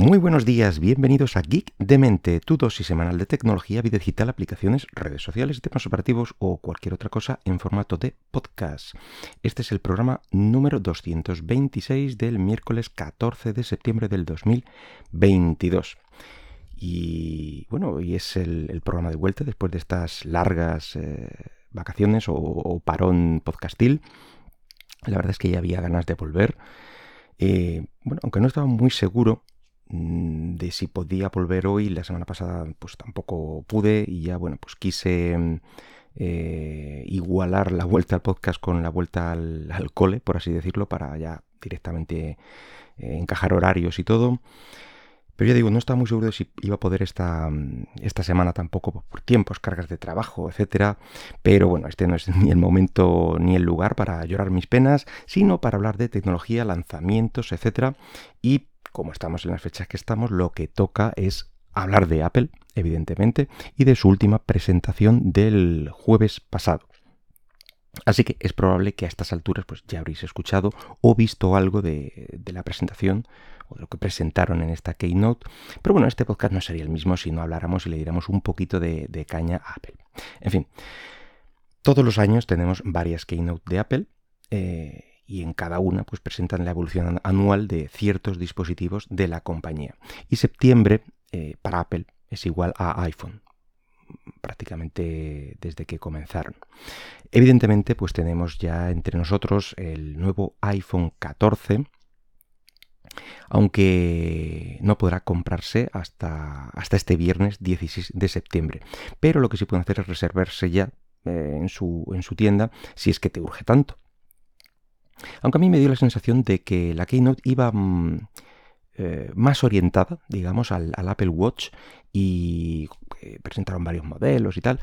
Muy buenos días, bienvenidos a Geek de Mente, tu dosis semanal de tecnología, vida digital, aplicaciones, redes sociales, sistemas operativos o cualquier otra cosa en formato de podcast. Este es el programa número 226 del miércoles 14 de septiembre del 2022. Y bueno, hoy es el, programa de vuelta después de estas largas eh, vacaciones o, parón podcastil. La verdad es que ya había ganas de volver. Eh, bueno, aunque no estaba muy seguro de si podía volver hoy. La semana pasada pues tampoco pude y ya bueno pues quise mm, eh, igualar la vuelta al podcast con la vuelta al, cole, por así decirlo, para ya directamente eh, encajar horarios y todo. Pero ya digo, no estaba muy seguro de si iba a poder esta, mm, esta semana tampoco por tiempos, cargas de trabajo, etcétera. Pero bueno, este no es ni el momento ni el lugar para llorar mis penas, sino para hablar de tecnología, lanzamientos, etcétera. Y como estamos en las fechas que estamos, lo que toca es hablar de Apple, evidentemente, y de su última presentación del jueves pasado. Así que es probable que a estas alturas pues, ya habréis escuchado o visto algo de, la presentación o de lo que presentaron en esta Keynote. Pero bueno, este podcast no sería el mismo si no habláramos y le diéramos un poquito de, caña a Apple. En fin, todos los años tenemos varias Keynote de Apple. Eh, y en cada una pues presentan la evolución anual de ciertos dispositivos de la compañía. Y septiembre eh, para Apple es igual a iPhone prácticamente desde que comenzaron. Evidentemente, pues tenemos ya entre nosotros el nuevo iPhone 14, aunque no podrá comprarse hasta, hasta este viernes 16 de septiembre. Pero lo que sí pueden hacer es reservarse ya eh, en, su, en su tienda si es que te urge tanto. Aunque a mí me dio la sensación de que la Keynote iba mm, eh, más orientada, digamos, al, Apple Watch y eh, presentaron varios modelos y tal.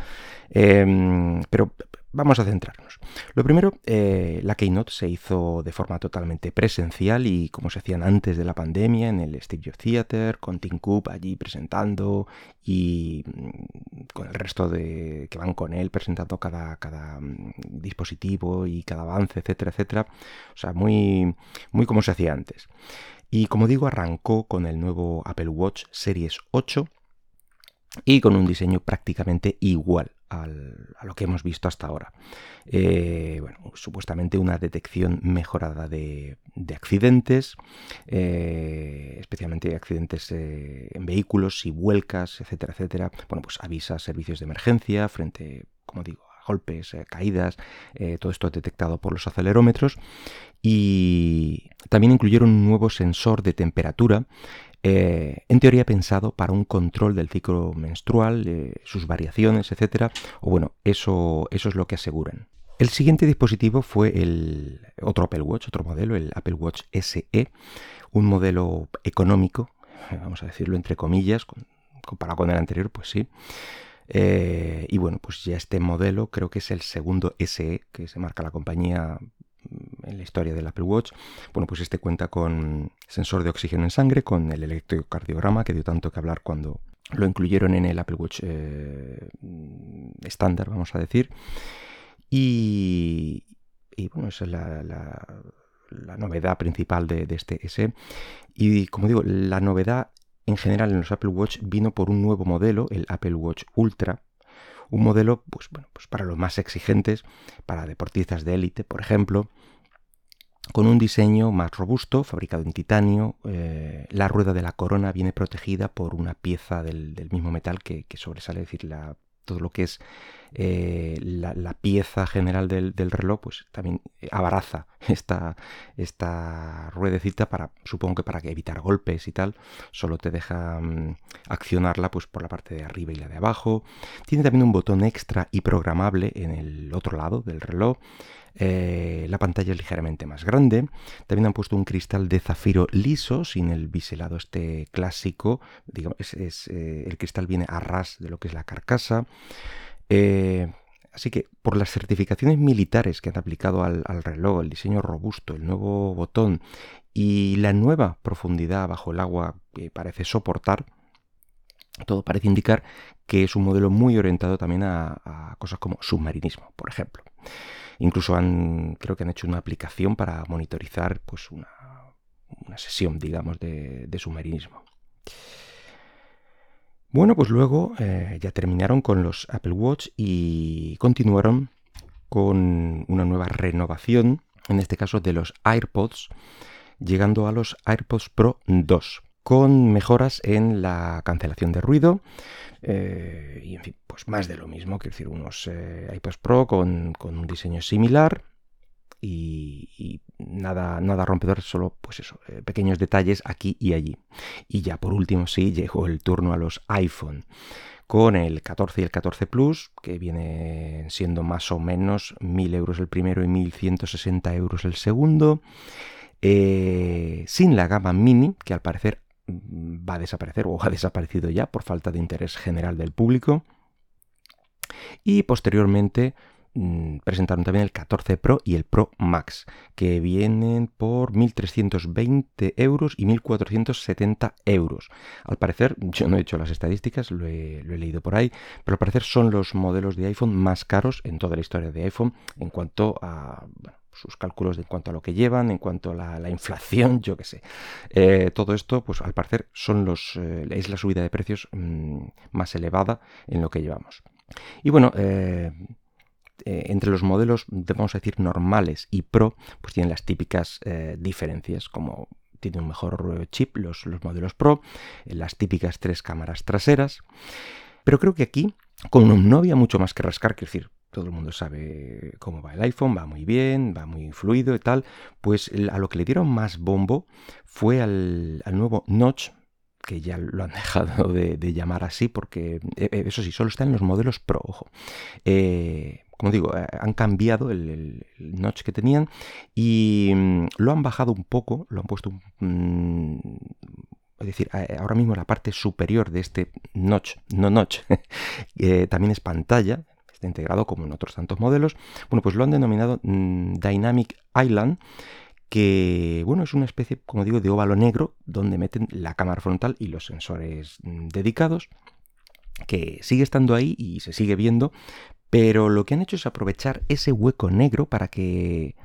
Em, pero vamos a centrarnos. Lo primero, eh, la Keynote se hizo de forma totalmente presencial y como se hacían antes de la pandemia en el Steve Jobs Theater, con Tim Cook allí presentando y mm, con el resto de que van con él presentando cada, cada mm, dispositivo y cada avance, etcétera, etcétera. O sea, muy, muy como se hacía antes. Y como digo, arrancó con el nuevo Apple Watch Series 8 y con un diseño prácticamente igual a lo que hemos visto hasta ahora. Eh, bueno, supuestamente una detección mejorada de, accidentes, eh, especialmente accidentes eh, en vehículos, si vuelcas, etcétera, etcétera. Bueno, pues avisa servicios de emergencia frente, como digo, a golpes, caídas, todo esto detectado por los acelerómetros. Y también incluyeron un nuevo sensor de temperatura eh, en teoría pensado para un control del ciclo menstrual, sus variaciones, etc. O bueno, eso, eso es lo que aseguran. El siguiente dispositivo fue el otro Apple Watch, otro modelo, el Apple Watch SE, un modelo económico, vamos a decirlo entre comillas, comparado con el anterior, pues sí. Eh, y bueno, pues ya este modelo creo que es el segundo SE que se marca la compañía en la historia del Apple Watch. Bueno, pues este cuenta con sensor de oxígeno en sangre, con el electrocardiograma que dio tanto que hablar cuando lo incluyeron en el Apple Watch eh, estándar, vamos a decir. Y, bueno, esa es la, novedad principal de, de, este S. Y como digo, la novedad en general en los Apple Watch vino por un nuevo modelo, el Apple Watch Ultra, un modelo pues, bueno, pues para los más exigentes, para deportistas de élite, por ejemplo, con un diseño más robusto, fabricado en titanio. Eh, la rueda de la corona viene protegida por una pieza del, mismo metal que, sobresale, es decir, todo lo que es eh, la, pieza general del, reloj, pues también abaraza esta, esta ruedecita para, supongo que para evitar golpes y tal, solo te deja mm, accionarla pues por la parte de arriba y la de abajo. Tiene también un botón extra y programable en el otro lado del reloj. Eh, la pantalla es ligeramente más grande. También han puesto un cristal de zafiro liso, sin el biselado este clásico. Digamos, es, eh, el cristal viene a ras de lo que es la carcasa. Eh, así que por las certificaciones militares que han aplicado al, reloj, el diseño robusto, el nuevo botón y la nueva profundidad bajo el agua que parece soportar, todo parece indicar que es un modelo muy orientado también a cosas como submarinismo, por ejemplo. Incluso han, creo que han hecho una aplicación para monitorizar pues una, sesión, digamos, de, submarinismo. Bueno, pues luego eh, ya terminaron con los Apple Watch y continuaron con una nueva renovación, en este caso de los AirPods, llegando a los AirPods Pro 2 con mejoras en la cancelación de ruido eh, y en fin, pues más de lo mismo, quiero decir, unos eh, iPods Pro con, un diseño similar y, nada, nada rompedor, solo pues eso, eh, pequeños detalles aquí y allí. Y ya por último sí, llegó el turno a los iPhone con el 14 y el 14 Plus, que viene siendo más o menos 1000 euros el primero y 1160 euros el segundo. sin la gama mini, que al parecer va a desaparecer o ha desaparecido ya por falta de interés general del público. Y posteriormente mm, presentaron también el 14 Pro y el Pro Max, que vienen por 1.320 euros y 1.470 euros. Al parecer, yo no he hecho las estadísticas, lo he, lo he, leído por ahí, pero al parecer son los modelos de iPhone más caros en toda la historia de iPhone en cuanto a sus cálculos en cuanto a lo que llevan, en cuanto a la, inflación, yo qué sé. Eh, todo esto, pues al parecer, son los, eh, es la subida de precios mm, más elevada en lo que llevamos. Y bueno, eh, entre los modelos, vamos a decir, normales y Pro, pues tienen las típicas diferencias, como tiene un mejor chip los, los modelos Pro, las típicas tres cámaras traseras. Pero creo que aquí, con no había mucho más que rascar, que decir, todo el mundo sabe cómo va el iPhone, va muy bien, va muy fluido y tal, pues a lo que le dieron más bombo fue al, nuevo Notch, que ya lo han dejado de, llamar así, porque eh, eh, eso sí, solo está en los modelos Pro, ojo. Eh, como digo, han cambiado el, notch que tenían y mm, lo han bajado un poco, lo han puesto mm, es decir, ahora mismo la parte superior de este notch, no notch, también es pantalla, está integrado como en otros tantos modelos. Bueno, pues lo han denominado mm, Dynamic Island, que bueno, es una especie, como digo, de óvalo negro donde meten la cámara frontal y los sensores mm, dedicados, que sigue estando ahí y se sigue viendo, pero lo que han hecho es aprovechar ese hueco negro para que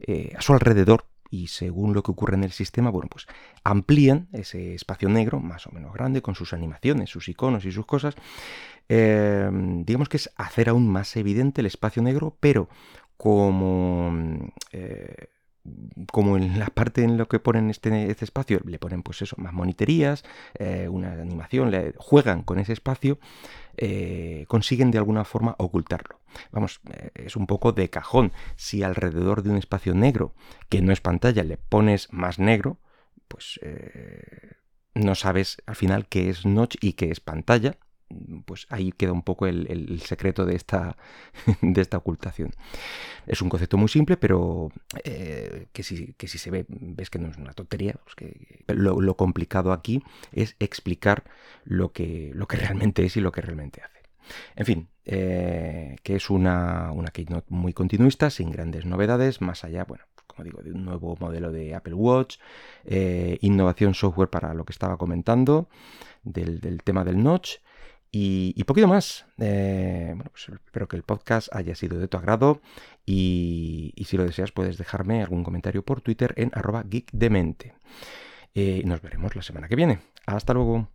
eh, a su alrededor y según lo que ocurre en el sistema, bueno, pues amplían ese espacio negro más o menos grande con sus animaciones, sus iconos y sus cosas. Em, digamos que es hacer aún más evidente el espacio negro, pero como... Eh, como en la parte en lo que ponen este, este espacio, le ponen pues eso, más moniterías, eh, una animación, le, juegan con ese espacio, eh, consiguen de alguna forma ocultarlo. Vamos, eh, es un poco de cajón. Si alrededor de un espacio negro, que no es pantalla, le pones más negro, pues no sabes al final qué es notch y qué es pantalla, pues ahí queda un poco el, secreto de esta, de esta ocultación. Es un concepto muy simple, pero eh, que, si, que, si, se ve, ves que no es una tontería. Pues que, lo, complicado aquí es explicar lo que, lo que realmente es y lo que realmente hace. En fin, eh, que es una, una keynote muy continuista, sin grandes novedades, más allá, bueno, como digo, de un nuevo modelo de Apple Watch, eh, innovación software para lo que estaba comentando, del, del tema del notch, y, poquito más. Eh, bueno, pues espero que el podcast haya sido de tu agrado y, si lo deseas puedes dejarme algún comentario por Twitter en arroba geekdemente. Eh, nos veremos la semana que viene. Hasta luego.